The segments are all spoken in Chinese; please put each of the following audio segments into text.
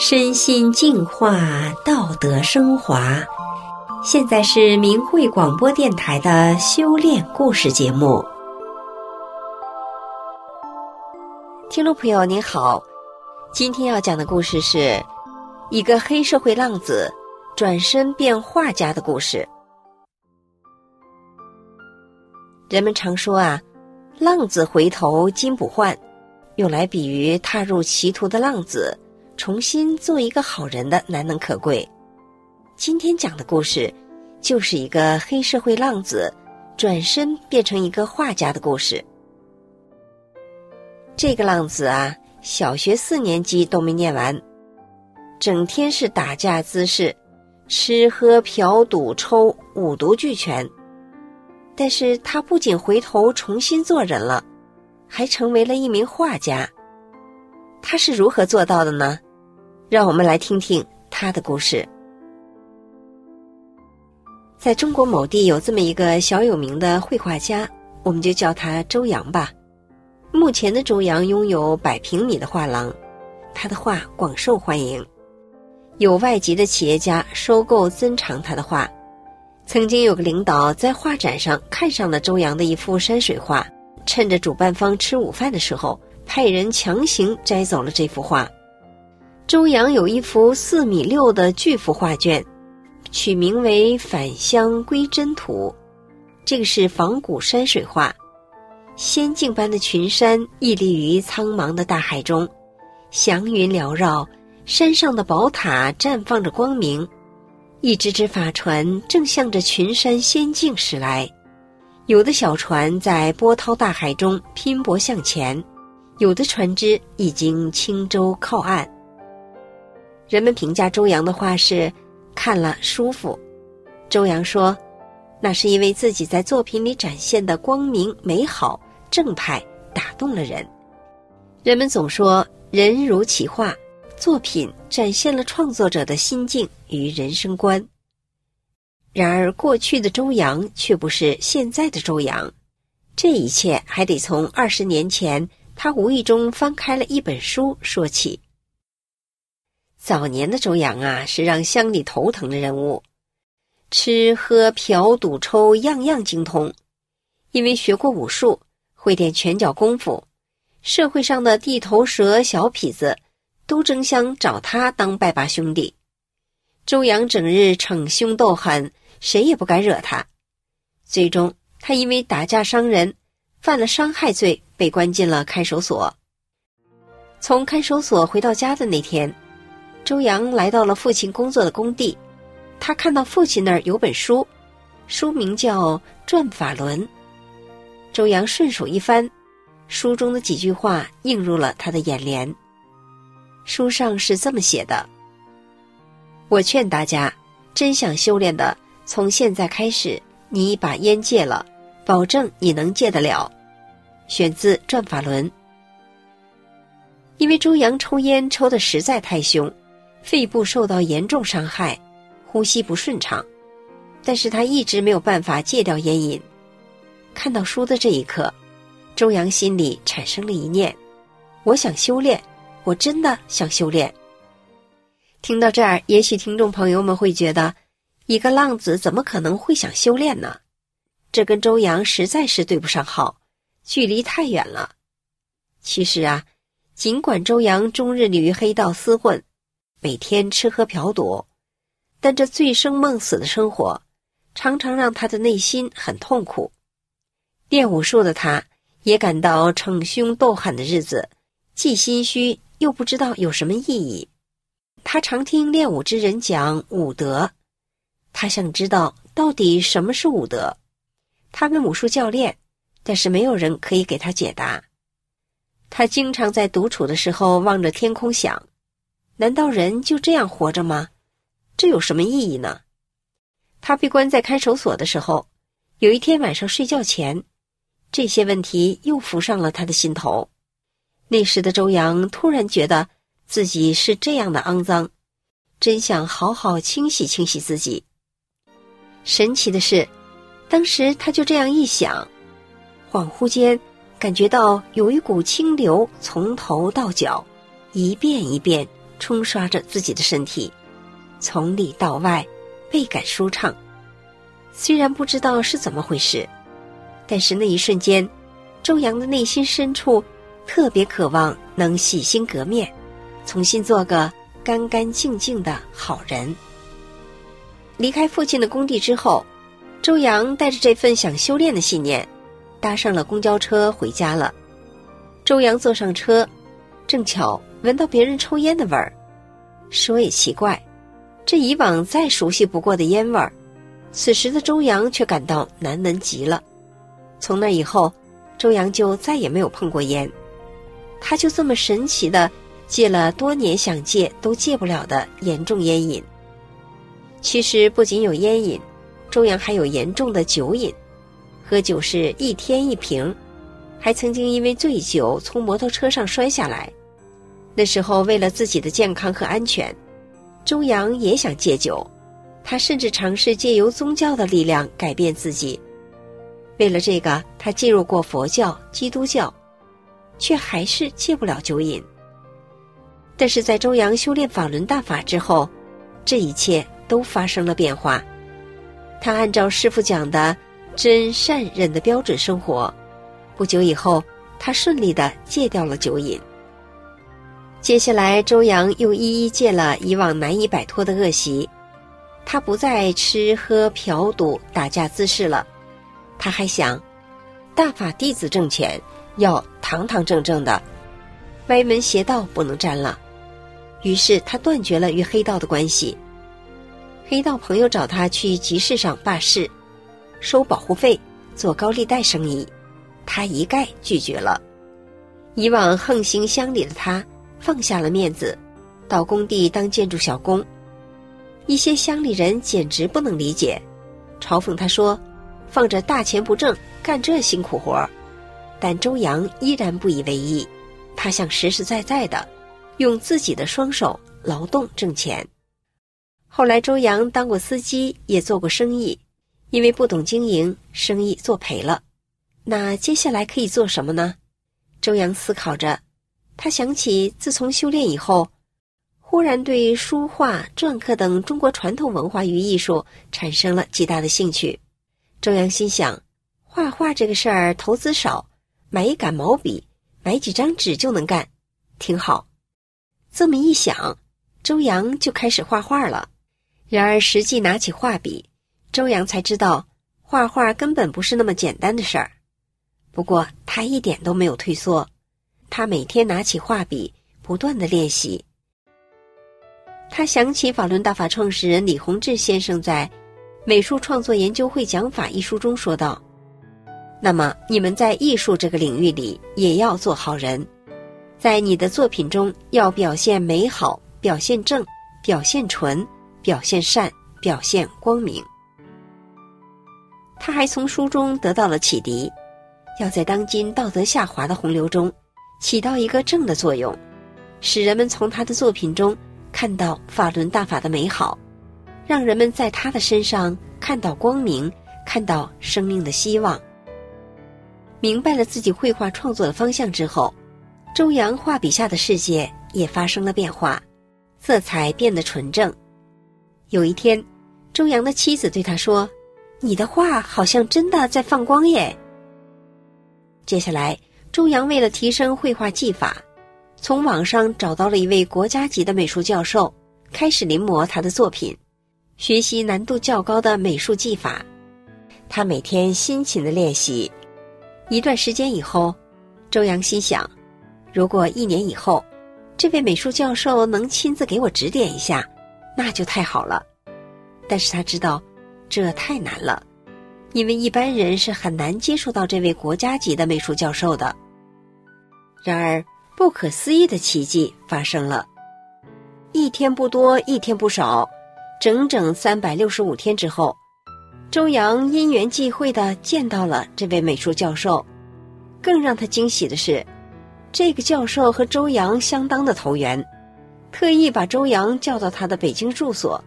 身心净化，道德升华。现在是明慧广播电台的修炼故事节目。听众朋友您好，今天要讲的故事是一个黑社会浪子转身变画家的故事。人们常说啊，浪子回头金不换，用来比喻踏入歧途的浪子。重新做一个好人的难能可贵。今天讲的故事，就是一个黑社会浪子转身变成一个画家的故事。这个浪子啊，小学四年级都没念完，整天是打架滋事，吃喝嫖赌抽五毒俱全。但是他不仅回头重新做人了，还成为了一名画家。他是如何做到的呢？让我们来听听他的故事。在中国某地有这么一个小有名的绘画家，我们就叫他周扬吧。目前的周扬拥有百平米的画廊，他的画广受欢迎，有外籍的企业家收购珍藏他的画。曾经有个领导在画展上看上了周扬的一幅山水画，趁着主办方吃午饭的时候，派人强行摘走了这幅画。周扬有一幅四米六的巨幅画卷，取名为《返乡归真图》。这个是仿古山水画，仙境般的群山屹立于苍茫的大海中，祥云缭绕，山上的宝塔绽放着光明，一只只法船正向着群山仙境驶来，有的小船在波涛大海中拼搏向前，有的船只已经轻舟靠岸。人们评价周扬的画是看了舒服。周扬说：“那是因为自己在作品里展现的光明、美好、正派打动了人。”人们总说“人如其画”，作品展现了创作者的心境与人生观。然而，过去的周扬却不是现在的周扬。这一切还得从二十年前他无意中翻开了一本书说起。早年的周扬啊，是让乡里头疼的人物，吃喝嫖赌抽样样精通，因为学过武术，会点拳脚功夫，社会上的地头蛇、小痞子都争相找他当拜把兄弟。周扬整日逞凶斗狠，谁也不敢惹他。最终，他因为打架伤人，犯了伤害罪，被关进了看守所。从看守所回到家的那天。周扬来到了父亲工作的工地，他看到父亲那儿有本书，书名叫《转法轮》。周阳顺手一翻，书中的几句话映入了他的眼帘。书上是这么写的：“我劝大家，真想修炼的，从现在开始，你把烟戒了，保证你能戒得了。”选自《转法轮》。因为周扬抽烟抽的实在太凶。肺部受到严重伤害，呼吸不顺畅，但是他一直没有办法戒掉烟瘾。看到书的这一刻，周扬心里产生了一念：我想修炼，我真的想修炼。听到这儿，也许听众朋友们会觉得，一个浪子怎么可能会想修炼呢？这跟周扬实在是对不上号，距离太远了。其实啊，尽管周扬终日里与黑道厮混。每天吃喝嫖赌，但这醉生梦死的生活，常常让他的内心很痛苦。练武术的他，也感到逞凶斗狠的日子，既心虚又不知道有什么意义。他常听练武之人讲武德，他想知道到底什么是武德。他问武术教练，但是没有人可以给他解答。他经常在独处的时候望着天空想。难道人就这样活着吗？这有什么意义呢？他被关在看守所的时候，有一天晚上睡觉前，这些问题又浮上了他的心头。那时的周扬突然觉得自己是这样的肮脏，真想好好清洗清洗自己。神奇的是，当时他就这样一想，恍惚间感觉到有一股清流从头到脚，一遍一遍。冲刷着自己的身体，从里到外倍感舒畅。虽然不知道是怎么回事，但是那一瞬间，周阳的内心深处特别渴望能洗心革面，重新做个干干净净的好人。离开父亲的工地之后，周阳带着这份想修炼的信念，搭上了公交车回家了。周阳坐上车，正巧闻到别人抽烟的味儿。说也奇怪，这以往再熟悉不过的烟味儿。此时的周阳却感到难闻极了。从那以后，周阳就再也没有碰过烟。他就这么神奇的戒了多年想戒都戒不了的严重烟瘾。其实不仅有烟瘾，周阳还有严重的酒瘾，喝酒是一天一瓶，还曾经因为醉酒从摩托车上摔下来。那时候为了自己的健康和安全，周扬也想戒酒。他甚至尝试借由宗教的力量改变自己。为了这个，他进入过佛教、基督教，却还是戒不了酒瘾。但是在周扬修炼法轮大法之后，这一切都发生了变化。他按照师傅讲的真善忍的标准生活，不久以后，他顺利的戒掉了酒瘾。接下来，周扬又一一戒了以往难以摆脱的恶习。他不再吃喝嫖赌打架滋事了，他还想，大法弟子挣钱要堂堂正正的，歪门邪道不能沾了。于是他断绝了与黑道的关系。黑道朋友找他去集市上办事，收保护费，做高利贷生意，他一概拒绝了。以往横行乡里的他，放下了面子，到工地当建筑小工。一些乡里人简直不能理解，嘲讽他说：“放着大钱不挣，干这辛苦活。”但周扬依然不以为意，他想实实在在的用自己的双手劳动挣钱。后来，周扬当过司机，也做过生意，因为不懂经营，生意做赔了。那接下来可以做什么呢？周扬思考着，他想起自从修炼以后。忽然对书画、篆刻等中国传统文化与艺术产生了极大的兴趣。周扬心想，画画这个事儿投资少，买一杆毛笔，买几张纸就能干，挺好。这么一想，周扬就开始画画了。然而实际拿起画笔，周扬才知道，画画根本不是那么简单的事儿。不过他一点都没有退缩，他每天拿起画笔，不断的练习。他想起法轮大法创始人李洪志先生在《美术创作研究会讲法》一书中说道：“那么你们在艺术这个领域里也要做好人，在你的作品中要表现美好，表现正，表现纯，表现善，表现光明。”他还从书中得到了启迪，要在当今道德下滑的洪流中，起到一个正的作用，使人们从他的作品中。看到法轮大法的美好，让人们在他的身上看到光明，看到生命的希望。明白了自己绘画创作的方向之后，周扬画笔下的世界也发生了变化，色彩变得纯正。有一天，周扬的妻子对他说：“你的画好像真的在放光耶。”接下来，周扬为了提升绘画技法。从网上找到了一位国家级的美术教授，开始临摹他的作品，学习难度较高的美术技法。他每天辛勤的练习，一段时间以后，周扬心想，如果一年以后，这位美术教授能亲自给我指点一下，那就太好了。但是他知道，这太难了，因为一般人是很难接触到这位国家级的美术教授的。然而。不可思议的奇迹发生了，一天不多，一天不少，整整三百六十五天之后，周扬因缘际会的见到了这位美术教授。更让他惊喜的是，这个教授和周扬相当的投缘，特意把周扬叫到他的北京住所，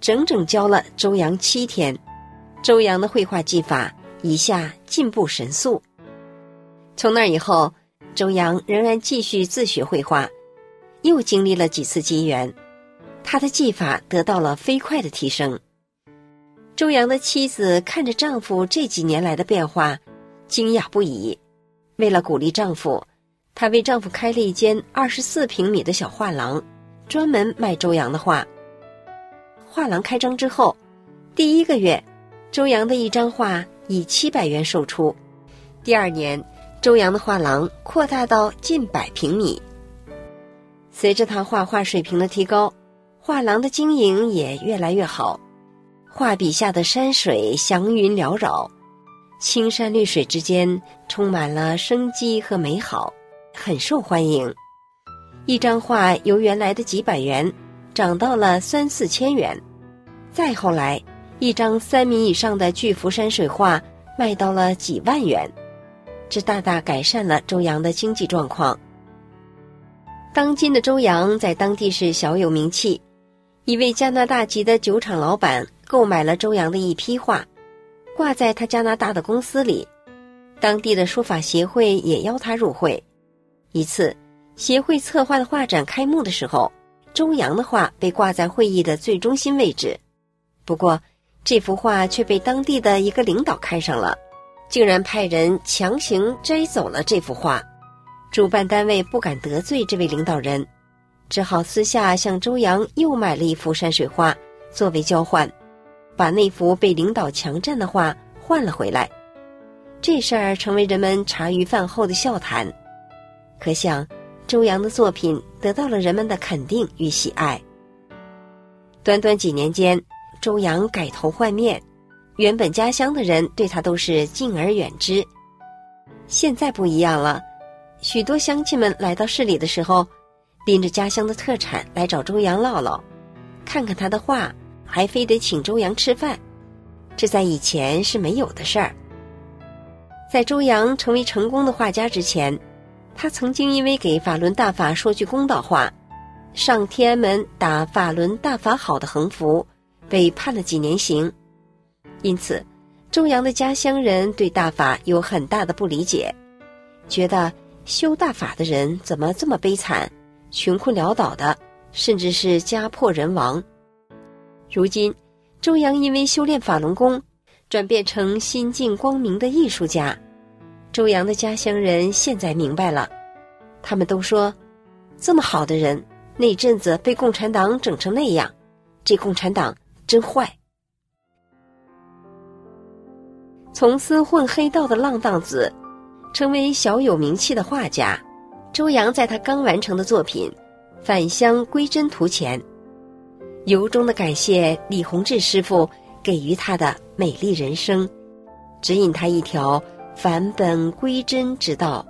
整整教了周扬七天。周扬的绘画技法一下进步神速。从那以后。周扬仍然继续自学绘画，又经历了几次机缘，他的技法得到了飞快的提升。周扬的妻子看着丈夫这几年来的变化，惊讶不已。为了鼓励丈夫，她为丈夫开了一间二十四平米的小画廊，专门卖周扬的画。画廊开张之后，第一个月，周扬的一张画以七百元售出。第二年，周扬的画廊扩大到近百平米。随着他画画水平的提高，画廊的经营也越来越好。画笔下的山水祥云缭绕，青山绿水之间充满了生机和美好，很受欢迎。一张画由原来的几百元涨到了三四千元，再后来，一张三米以上的巨幅山水画卖到了几万元。这大大改善了周扬的经济状况。当今的周扬在当地是小有名气，一位加拿大籍的酒厂老板购买了周扬的一批画，挂在他加拿大的公司里。当地的书法协会也邀他入会。一次，协会策划的画展开幕的时候，周扬的画被挂在会议的最中心位置。不过，这幅画却被当地的一个领导看上了。竟然派人强行摘走了这幅画，主办单位不敢得罪这位领导人，只好私下向周扬又买了一幅山水画作为交换，把那幅被领导强占的画换了回来。这事儿成为人们茶余饭后的笑谈，可想周扬的作品得到了人们的肯定与喜爱。短短几年间，周扬改头换面。原本家乡的人对他都是敬而远之，现在不一样了。许多乡亲们来到市里的时候，拎着家乡的特产来找周扬唠唠，看看他的画，还非得请周扬吃饭。这在以前是没有的事儿。在周扬成为成功的画家之前，他曾经因为给法轮大法说句公道话，上天安门打“法轮大法好”的横幅，被判了几年刑。因此，周扬的家乡人对大法有很大的不理解，觉得修大法的人怎么这么悲惨，穷困潦倒的，甚至是家破人亡。如今，周扬因为修炼法轮功，转变成心境光明的艺术家。周扬的家乡人现在明白了，他们都说，这么好的人，那阵子被共产党整成那样，这共产党真坏。从此混黑道的浪荡子，成为小有名气的画家。周扬在他刚完成的作品《返乡归真图》前，由衷的感谢李洪志师傅给予他的美丽人生，指引他一条返本归真之道。